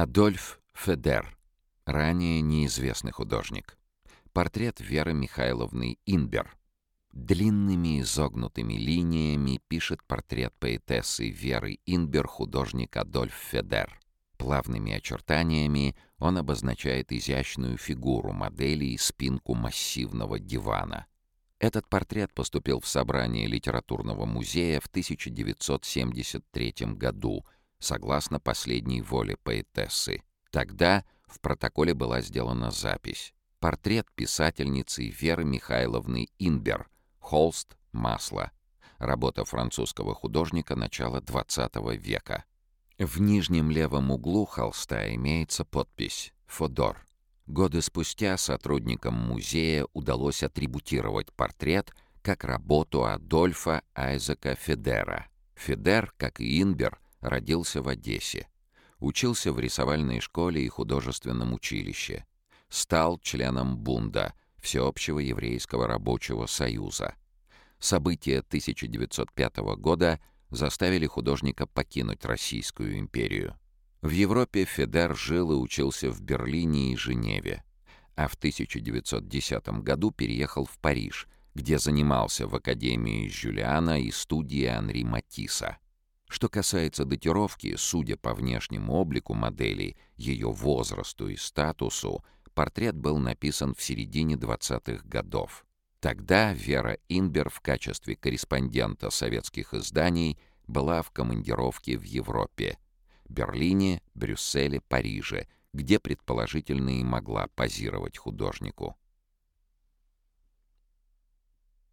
Адольф Федер, ранее неизвестный художник. Портрет Веры Михайловны Инбер. Длинными изогнутыми линиями пишет портрет поэтессы Веры Инбер художник Адольф Федер. Плавными очертаниями он обозначает изящную фигуру модели и спинку массивного дивана. Этот портрет поступил в собрание литературного музея в 1973 году — согласно последней воле поэтессы. Тогда в протоколе была сделана запись. Портрет писательницы Веры Михайловны Инбер, холст, масло. Работа французского художника начала XX века. В нижнем левом углу холста имеется подпись «Фодор». Годы спустя сотрудникам музея удалось атрибутировать портрет как работу Адольфа Айзека Федера. Федер, как и Инбер, Родился в Одессе. Учился в рисовальной школе и художественном училище. Стал членом Бунда, Всеобщего еврейского рабочего союза. События 1905 года заставили художника покинуть Российскую империю. В Европе Федер жил и учился в Берлине и Женеве, а в 1910 году переехал в Париж, где занимался в Академии Жюлиана и студии Анри Матисса. Что касается датировки, судя по внешнему облику модели, ее возрасту и статусу, портрет был написан в середине 20-х годов. Тогда Вера Инбер в качестве корреспондента советских изданий была в командировке в Европе — Берлине, Брюсселе, Париже, где предположительно и могла позировать художнику.